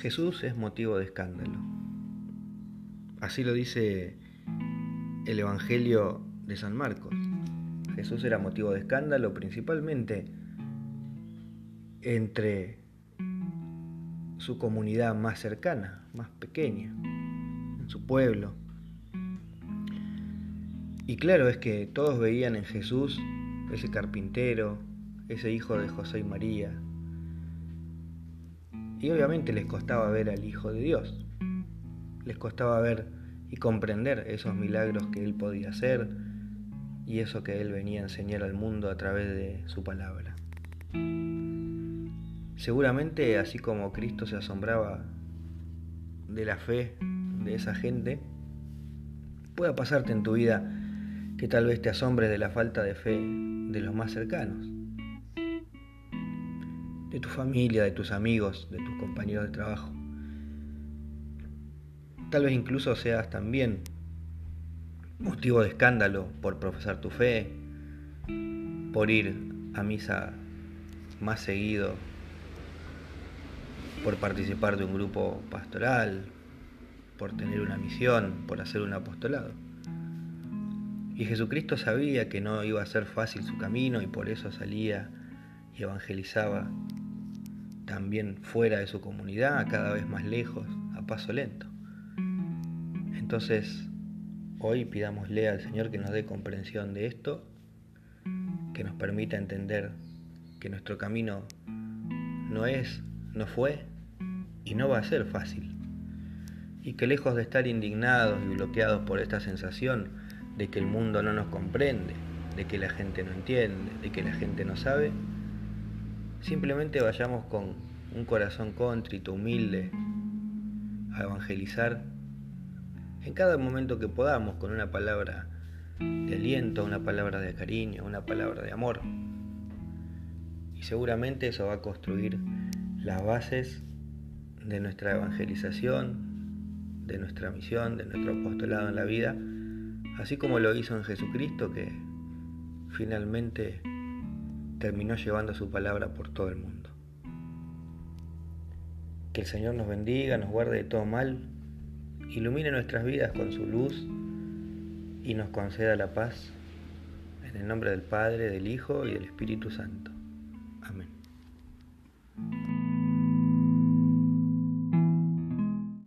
Jesús es motivo de escándalo. Así lo dice el Evangelio de San Marcos. Jesús era motivo de escándalo principalmente entre su comunidad más cercana, más pequeña, en su pueblo. Y claro es que todos veían en Jesús ese carpintero, ese hijo de José y María. Y obviamente les costaba ver al Hijo de Dios. Les costaba ver y comprender esos milagros que Él podía hacer y eso que Él venía a enseñar al mundo a través de su palabra. Seguramente, así como Cristo se asombraba de la fe de esa gente, pueda pasarte en tu vida que tal vez te asombres de la falta de fe de los más cercanos, de tu familia, de tus amigos, de tus compañeros de trabajo. Tal vez incluso seas también motivo de escándalo por profesar tu fe, por ir a misa más seguido por participar de un grupo pastoral, por tener una misión, por hacer un apostolado. Y Jesucristo sabía que no iba a ser fácil su camino y por eso salía y evangelizaba también fuera de su comunidad, cada vez más lejos, a paso lento. Entonces, hoy pidámosle al Señor que nos dé comprensión de esto, que nos permita entender que nuestro camino no es, no fue y no va a ser fácil. Y que lejos de estar indignados y bloqueados por esta sensación de que el mundo no nos comprende, de que la gente no entiende, de que la gente no sabe, simplemente vayamos con un corazón contrito, humilde, a evangelizar en cada momento que podamos, con una palabra de aliento, una palabra de cariño, una palabra de amor. Y seguramente eso va a construir las bases de nuestra evangelización, de nuestra misión, de nuestro apostolado en la vida, así como lo hizo en Jesucristo que finalmente terminó llevando su palabra por todo el mundo. Que el Señor nos bendiga, nos guarde de todo mal, ilumine nuestras vidas con su luz y nos conceda la paz. En el nombre del Padre, del Hijo y del Espíritu Santo.